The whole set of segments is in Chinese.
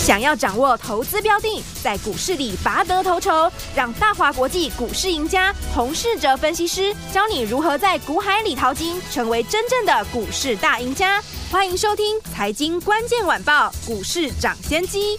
想要掌握投资标的，在股市里拔得头筹，让大华国际股市赢家洪世哲分析师教你如何在股海里淘金，成为真正的股市大赢家。欢迎收听《财经关键晚报》，股市涨先机。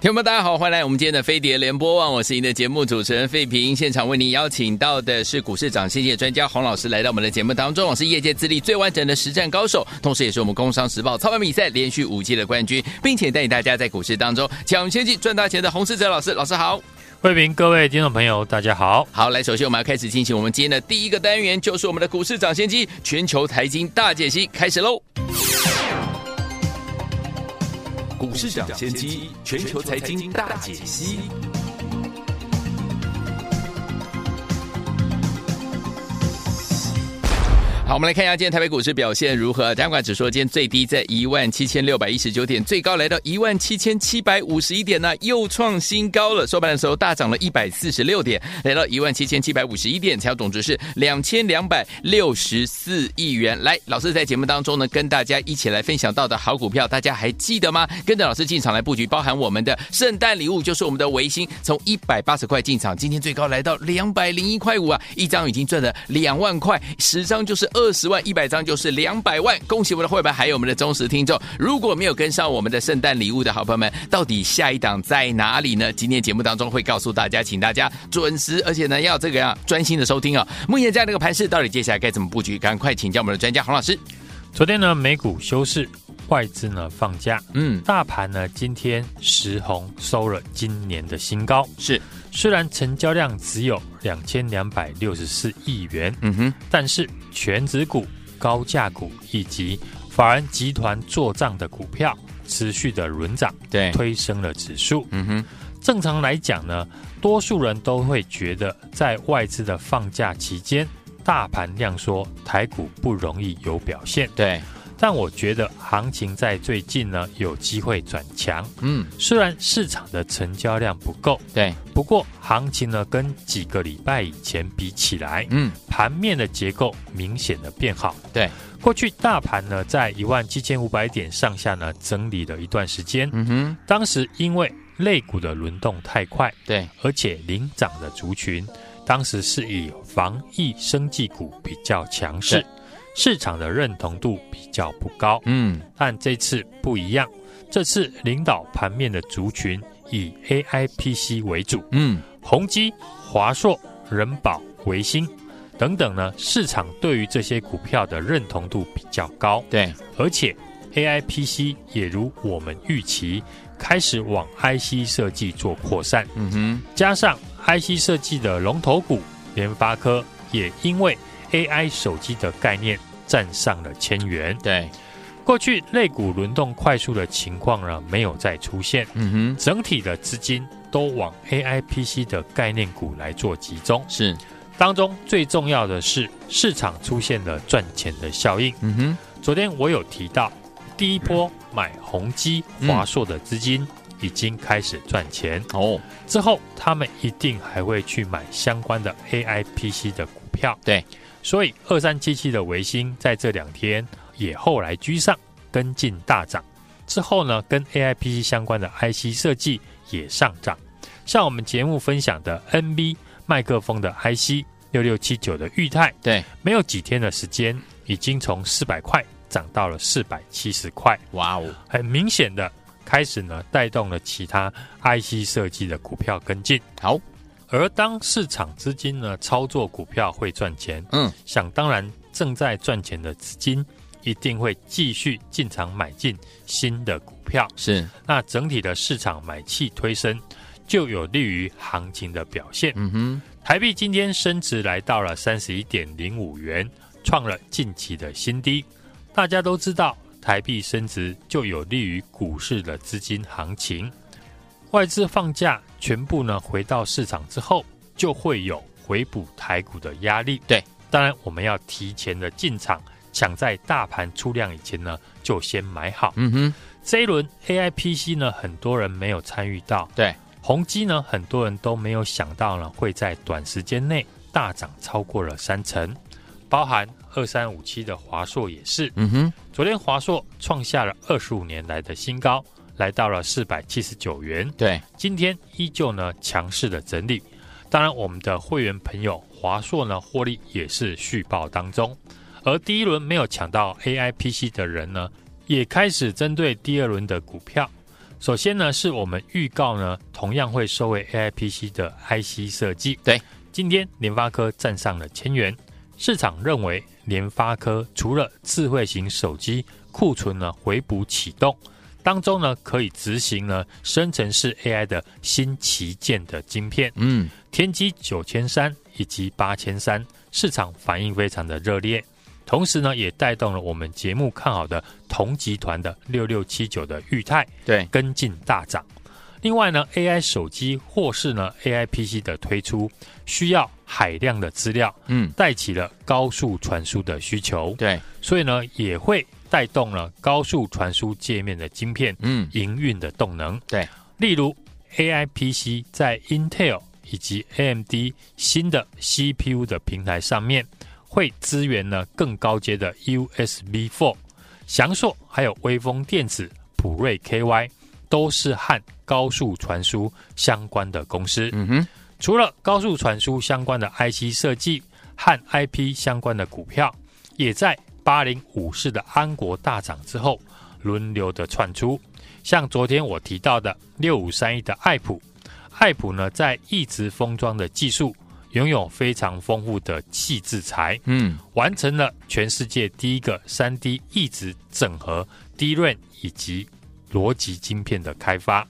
听众们，大家好，欢迎来我们今天的飞碟联播网，我是您的节目主持人费平。现场为您邀请到的是股市涨先机专家洪老师，来到我们的节目当中。我是业界资历最完整的实战高手，同时也是我们工商时报操盘比赛连续五届的冠军，并且带领大家在股市当中抢先机赚大钱的洪世哲老师。老师好，费平，各位听众朋友，大家好。好，来，首先我们要开始进行我们今天的第一个单元，就是我们的股市涨先机全球财经大解析，开始喽。股市涨先机，全球财经大解析。好，我们来看一下今天台北股市表现如何。加权指数今天最低在一万七千六百一十九点，最高来到一万七千七百五十一点呢，又创新高了。收盘的时候大涨了一百四十六点，来到一万七千七百五十一点，成交总值是两千两百六十四亿元。来，老师在节目当中呢，跟大家一起来分享到的好股票，大家还记得吗？跟着老师进场来布局，包含我们的圣诞礼物，就是我们的维新，从一百八十块进场，今天最高来到两百零一块五啊，一张已经赚了两万块，十张就是二。二十万一百张就是两百万，恭喜我们的会员，还有我们的忠实听众。如果没有跟上我们的圣诞礼物的好朋友们，到底下一档在哪里呢？今天节目当中会告诉大家，请大家准时，而且呢要这个样专心的收听啊、哦。目前这样的一个盘势，到底接下来该怎么布局？赶快请教我们的专家洪老师。昨天呢美股休市，外资呢放假，嗯，大盘呢今天石红收了今年的新高，是。虽然成交量只有两千两百六十四亿元，嗯哼，但是权值股、高价股以及法人集团做账的股票持续的轮涨，对，推升了指数。嗯哼，正常来讲呢，多数人都会觉得在外资的放假期间，大盘量缩，台股不容易有表现。对。但我觉得行情在最近呢有机会转强，嗯，虽然市场的成交量不够，对，不过行情呢跟几个礼拜以前比起来，嗯，盘面的结构明显的变好，对，过去大盘呢在一万七千五百点上下呢整理了一段时间，嗯哼，当时因为类股的轮动太快，对，而且领涨的族群，当时是以防疫生技股比较强势。市场的认同度比较不高，嗯，但这次不一样，这次领导盘面的族群以 AIPC 为主，嗯，宏基、华硕、人保、维新等等呢，市场对于这些股票的认同度比较高，对，而且 AIPC 也如我们预期，开始往 IC 设计做扩散，嗯哼，加上 IC 设计的龙头股联发科也因为 AI 手机的概念站上了千元。对，过去类股轮动快速的情况呢，没有再出现。嗯哼，整体的资金都往 AI PC 的概念股来做集中。是，当中最重要的是市场出现了赚钱的效应。嗯哼，昨天我有提到，第一波买宏基、华硕的资金已经开始赚钱。哦，之后他们一定还会去买相关的 AI PC 的股票。对。所以，二三七七的维新在这两天也后来居上，跟进大涨。之后呢，跟 AIPC 相关的 IC 设计也上涨。像我们节目分享的 NB 麦克风的 IC 六六七九的裕泰，对，没有几天的时间，已经从四百块涨到了四百七十块。哇哦，很明显的开始呢，带动了其他 IC 设计的股票跟进。好。而当市场资金呢操作股票会赚钱，嗯，想当然正在赚钱的资金一定会继续进场买进新的股票，是。那整体的市场买气推升，就有利于行情的表现。嗯哼，台币今天升值来到了三十一点零五元，创了近期的新低。大家都知道，台币升值就有利于股市的资金行情。外资放假，全部呢回到市场之后，就会有回补台股的压力。对，当然我们要提前的进场，抢在大盘出量以前呢，就先买好。嗯哼，这一轮 AI PC 呢，很多人没有参与到。对，宏基呢，很多人都没有想到呢，会在短时间内大涨超过了三成，包含二三五七的华硕也是。嗯哼，昨天华硕创下了二十五年来的新高，来到了四百七十九元。对，今天依旧呢强势的整理。当然，我们的会员朋友华硕呢获利也是续报当中。而第一轮没有抢到 AI PC 的人呢，也开始针对第二轮的股票。首先呢，是我们预告呢，同样会收为 AI PC 的 IC 设计。对，今天联发科站上了千元，市场认为联发科除了智慧型手机库存呢回补启动当中呢，可以执行呢生成式 AI 的新旗舰的晶片。嗯，天玑九千三以及八千三，市场反应非常的热烈。同时呢，也带动了我们节目看好的同集团的六六七九的裕泰，对，跟进大涨。另外呢，AI 手机或是呢 AI PC 的推出，需要海量的资料，嗯，带起了高速传输的需求，对，所以呢，也会带动了高速传输界面的晶片，嗯，营运的动能，对。例如 AI PC 在 Intel 以及 AMD 新的 CPU 的平台上面。会支援呢更高阶的 USB4，翔硕还有微风电子、普瑞 KY 都是和高速传输相关的公司。嗯哼，除了高速传输相关的 IC 设计和 IP 相关的股票，也在八零五四的安国大涨之后轮流的窜出。像昨天我提到的六五三一的爱普，爱普呢在一直封装的技术。拥有非常丰富的气质材，嗯，完成了全世界第一个三 D 一直整合 DRAM 以及逻辑晶片的开发。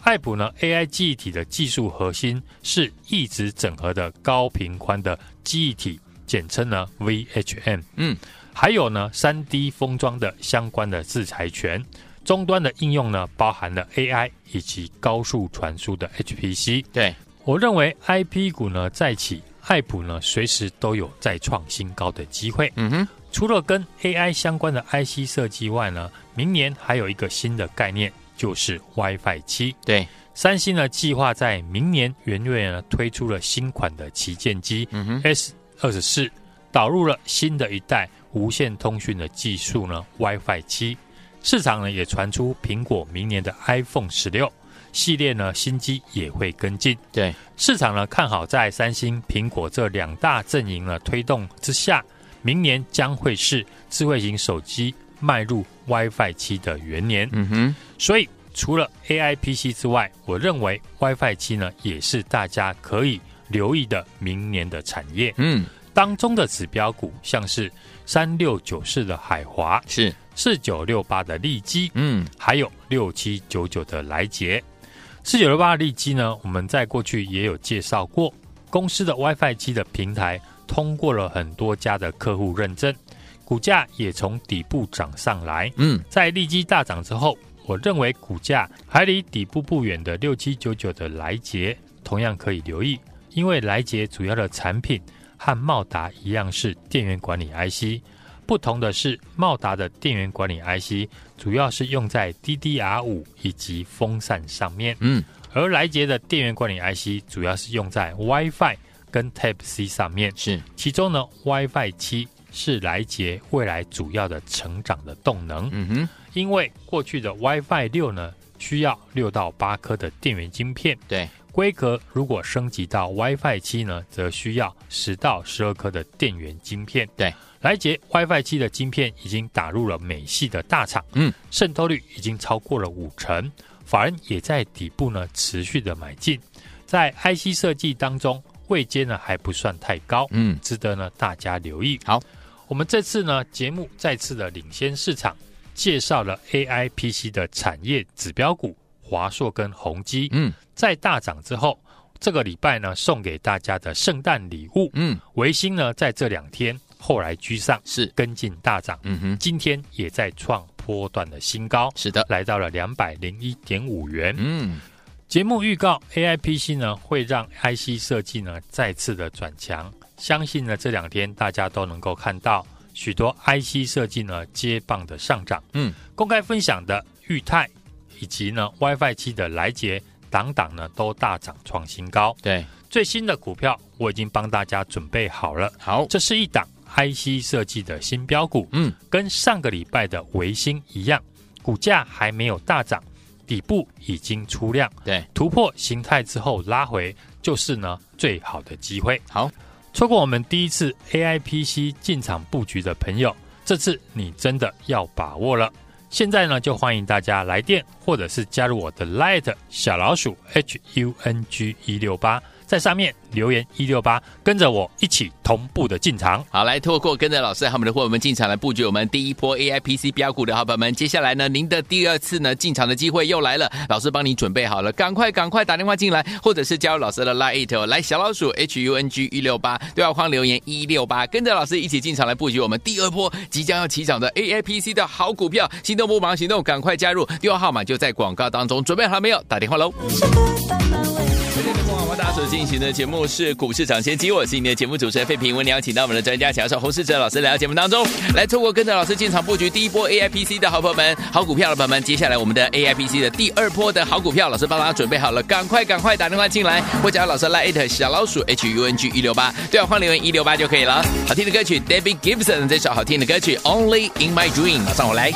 爱普呢 AI 记忆体的技术核心是一直整合的高频宽的记忆体，简称呢 VHM。嗯，还有呢三 D 封装的相关的制裁权，终端的应用呢包含了 AI 以及高速传输的 HPC。对。我认为 IP 股呢再起，爱普呢随时都有再创新高的机会。嗯哼，除了跟 AI 相关的 IC 设计外呢，明年还有一个新的概念，就是 WiFi 七。对，三星呢计划在明年元月呢推出了新款的旗舰机 S 二十四，导入了新的一代无线通讯的技术呢 WiFi 七。市场呢也传出苹果明年的 iPhone 十六。系列呢，新机也会跟进。对，市场呢看好，在三星、苹果这两大阵营呢推动之下，明年将会是智慧型手机迈入 WiFi 七的元年。嗯哼，所以除了 AI PC 之外，我认为 WiFi 七呢也是大家可以留意的明年的产业。嗯，当中的指标股像是三六九四的海华，是四九六八的利基，嗯，还有六七九九的来捷。四九六八的利基呢，我们在过去也有介绍过，公司的 WiFi 七的平台通过了很多家的客户认证，股价也从底部涨上来。嗯，在利基大涨之后，我认为股价还离底部不远的六七九九的来捷同样可以留意，因为来捷主要的产品和茂达一样是电源管理 IC。不同的是，茂达的电源管理 IC 主要是用在 DDR 五以及风扇上面，嗯，而来捷的电源管理 IC 主要是用在 WiFi 跟 Type C 上面，是。其中呢 WiFi 七是来捷未来主要的成长的动能，嗯哼，因为过去的 WiFi 六呢需要六到八颗的电源晶片，对，规格如果升级到 WiFi 七呢，则需要十到十二颗的电源晶片，对。来捷 WiFi 七的晶片已经打入了美系的大厂，嗯，渗透率已经超过了五成，法人也在底部呢持续的买进，在 IC 设计当中位阶呢还不算太高，嗯，值得呢大家留意。好，我们这次呢节目再次的领先市场，介绍了 AI PC 的产业指标股华硕跟宏基，嗯，在大涨之后，这个礼拜呢送给大家的圣诞礼物，嗯，维新呢在这两天。后来居上，是跟进大涨，嗯哼，今天也在创波段的新高，是的，来到了两百零一点五元。嗯，节目预告 AI PC 呢会让 IC 设计呢再次的转强，相信呢这两天大家都能够看到许多 IC 设计呢接棒的上涨。嗯，公开分享的裕泰以及呢 WiFi 七的来捷，档档呢都大涨创新高。对，最新的股票我已经帮大家准备好了。好，这是一档 IC 设计的新标股。嗯，跟上个礼拜的维新一样，股价还没有大涨。底部已经出量，对，突破形态之后拉回，就是呢最好的机会。好，错过我们第一次 AIPC 进场布局的朋友，这次你真的要把握了。现在呢，就欢迎大家来电，或者是加入我的 Light 小老鼠 HUNG 一六八。在上面留言一六八，跟着我一起同步的进场。好，来透过跟着老师和我们的伙伴们进场来布局我们第一波 AIPC 标股的好朋友们。接下来呢，您的第二次呢进场的机会又来了，老师帮你准备好了，赶快赶快打电话进来，或者是加入老师的 Line 来小老鼠 HUNG 一六八对话框留言一六八，跟着老师一起进场来布局我们第二波即将要起涨的 AIPC 的好股票。心动不忙行动，赶快加入，电话号码就在广告当中，准备好了没有？打电话喽。进行的节目是股市抢先机，我是你的节目主持人费平。我们邀请到我们的专家教授洪世哲老师来到节目当中，来透过跟着老师进场布局第一波 AIPC 的好朋友们、好股票的朋友们。接下来我们的 AIPC 的第二波的好股票，老师帮大家准备好了，赶快赶快打电话进来，或者老师来艾特小老鼠 HUNG 一六八，对啊，换留言一六八就可以了。好听的歌曲，David Gibson 这首好听的歌曲 Only in My Dream，马上我来。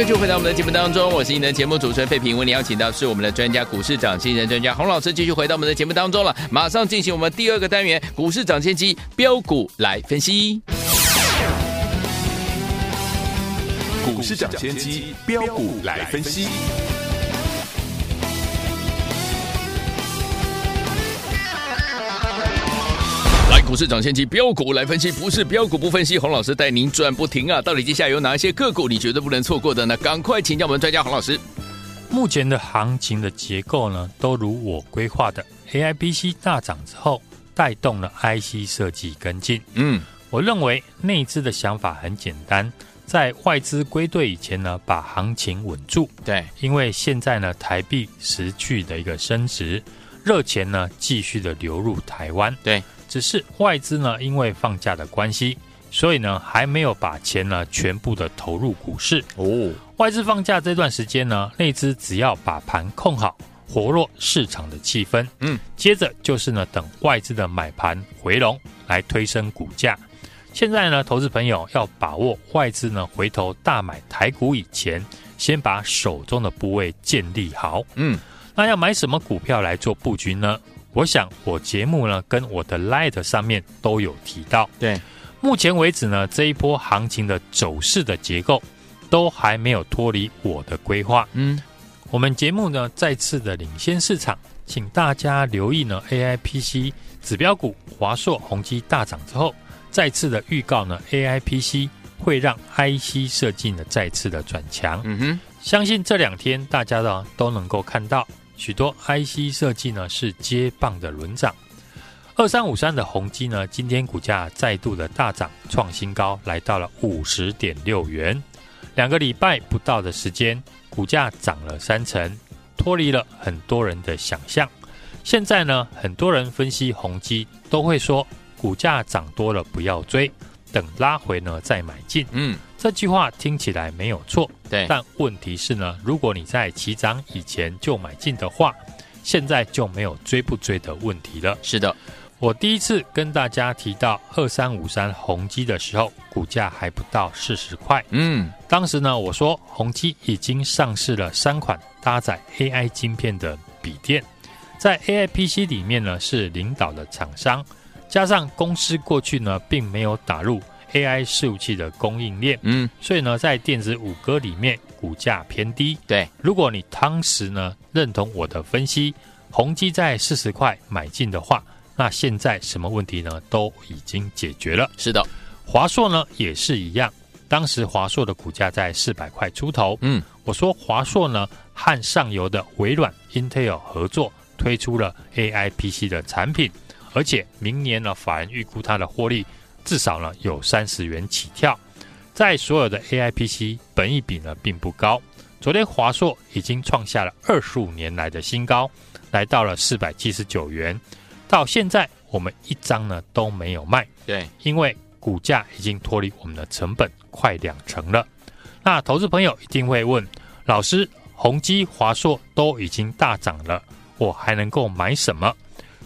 迎继续回到我们的节目当中，我是你的节目主持人费平。为你邀请到是我们的专家股市长新人专家洪老师，继续回到我们的节目当中了。马上进行我们第二个单元股市涨先机标股来分析。股市涨先机标股来分析。股市涨先机标股来分析，不是标股不分析。洪老师带您赚不停啊！到底接下来有哪一些个股你绝对不能错过的呢？赶快请教我们专家洪老师。目前的行情的结构呢，都如我规划的，AIBC 大涨之后，带动了 IC 设计跟进。嗯，我认为内资的想法很简单，在外资归队以前呢，把行情稳住。对，因为现在呢，台币持续的一个升值，热钱呢继续的流入台湾。对，只是外资呢，因为放假的关系。所以呢，还没有把钱呢全部的投入股市哦。外资放假这段时间呢，内资只要把盘控好，活络市场的气氛。嗯，接着就是呢，等外资的买盘回笼来推升股价。现在呢，投资朋友要把握外资呢回头大买台股以前，先把手中的部位建立好。嗯，那要买什么股票来做布局呢？我想我节目呢跟我的 Light 上面都有提到。对。目前为止呢，这一波行情的走势的结构都还没有脱离我的规划。嗯，我们节目呢再次的领先市场，请大家留意呢 AIPC 指标股华硕、宏基大涨之后，再次的预告呢 AIPC 会让 IC 设计呢再次的转强。嗯哼，相信这两天大家呢都能够看到许多 IC 设计呢是接棒的轮涨。二三五三的宏基呢，今天股价再度的大涨，创新高，来到了五十点六元。两个礼拜不到的时间，股价涨了三成，脱离了很多人的想象。现在呢，很多人分析宏基都会说，股价涨多了不要追，等拉回呢再买进。嗯，这句话听起来没有错，对。但问题是呢，如果你在起涨以前就买进的话，现在就没有追不追的问题了。是的。我第一次跟大家提到二三五三宏基的时候，股价还不到四十块。嗯，当时呢，我说宏基已经上市了三款搭载 AI 晶片的笔电，在 AI PC 里面呢是领导的厂商，加上公司过去呢并没有打入 AI 伺服器的供应链，嗯，所以呢在电子五哥里面股价偏低。对，如果你当时呢认同我的分析，宏基在四十块买进的话。那现在什么问题呢？都已经解决了。是的，华硕呢也是一样。当时华硕的股价在四百块出头。嗯，我说华硕呢和上游的微软、Intel 合作推出了 AI PC 的产品，而且明年呢法人预估它的获利至少呢有三十元起跳。在所有的 AI PC 本益比呢并不高。昨天华硕已经创下了二十五年来的新高，来到了四百七十九元。到现在，我们一张呢都没有卖，对，因为股价已经脱离我们的成本快两成了。那投资朋友一定会问，老师，宏基、华硕都已经大涨了，我还能够买什么？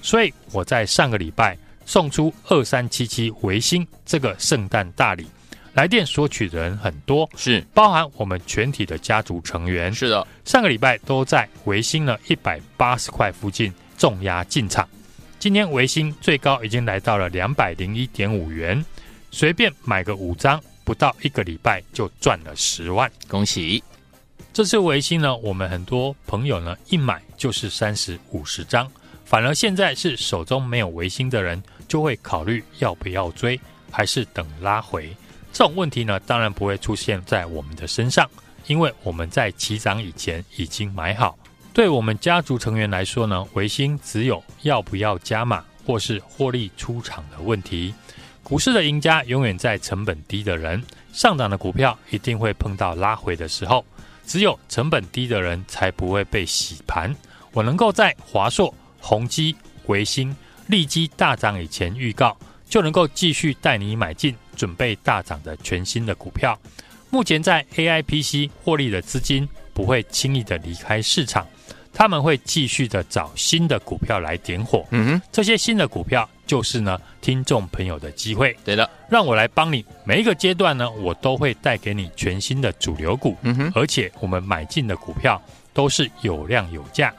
所以我在上个礼拜送出二三七七维新这个圣诞大礼，来电索取的人很多，是。包含我们全体的家族成员，是的，上个礼拜都在维新呢一百八十块附近重压进场。今天维新最高已经来到了两百零一点五元，随便买个五张，不到一个礼拜就赚了十万，恭喜！这次维新呢，我们很多朋友呢一买就是三十五十张，反而现在是手中没有维新的人，就会考虑要不要追，还是等拉回。这种问题呢，当然不会出现在我们的身上，因为我们在起涨以前已经买好。对我们家族成员来说呢，维新只有要不要加码或是获利出场的问题。股市的赢家永远在成本低的人，上涨的股票一定会碰到拉回的时候，只有成本低的人才不会被洗盘。我能够在华硕、宏基、维新、利基大涨以前预告，就能够继续带你买进准备大涨的全新的股票。目前在 AIPC 获利的资金不会轻易的离开市场。他们会继续的找新的股票来点火，嗯哼，这些新的股票就是呢，听众朋友的机会。对的，让我来帮你，每一个阶段呢，我都会带给你全新的主流股，嗯哼，而且我们买进的股票都是有量有价。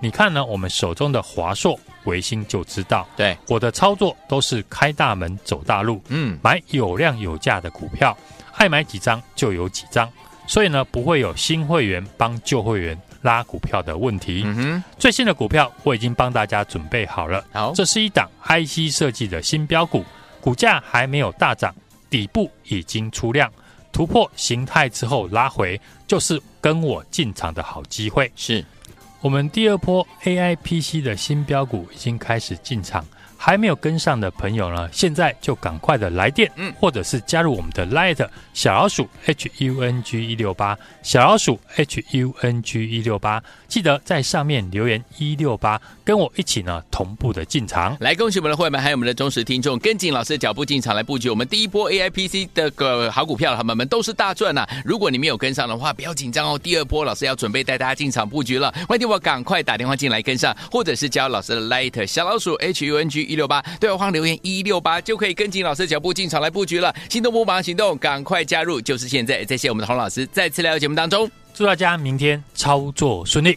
你看呢，我们手中的华硕、微星就知道，对，我的操作都是开大门走大路，嗯，买有量有价的股票，爱买几张就有几张，所以呢，不会有新会员帮旧会员拉股票的问题，嗯哼，最新的股票我已经帮大家准备好了。好，这是一档 IC 设计的新标股，股价还没有大涨，底部已经出量，突破形态之后拉回，就是跟我进场的好机会。是，我们第二波 AI PC 的新标股已经开始进场，还没有跟上的朋友呢，现在就赶快的来电，嗯，或者是加入我们的 Light 小老鼠 H U N G 一六八小老鼠 H U N G 一六八，记得在上面留言一六八，跟我一起呢同步的进场。来，恭喜我们的会员们，还有我们的忠实听众，跟紧老师的脚步进场来布局我们第一波 A I P C 的个好股票，他们们都是大赚呐、啊。如果你没有跟上的话，不要紧张哦，第二波老师要准备带大家进场布局了，欢迎我赶快打电话进来跟上，或者是加老师的 Light 小老鼠 H U N G 一六八，对话框留言一六八就可以跟紧老师的脚步进场来布局了。心动不忙行动，赶快加入，就是现在！谢谢我们的洪老师再次来到节目当中，祝大家明天操作顺利。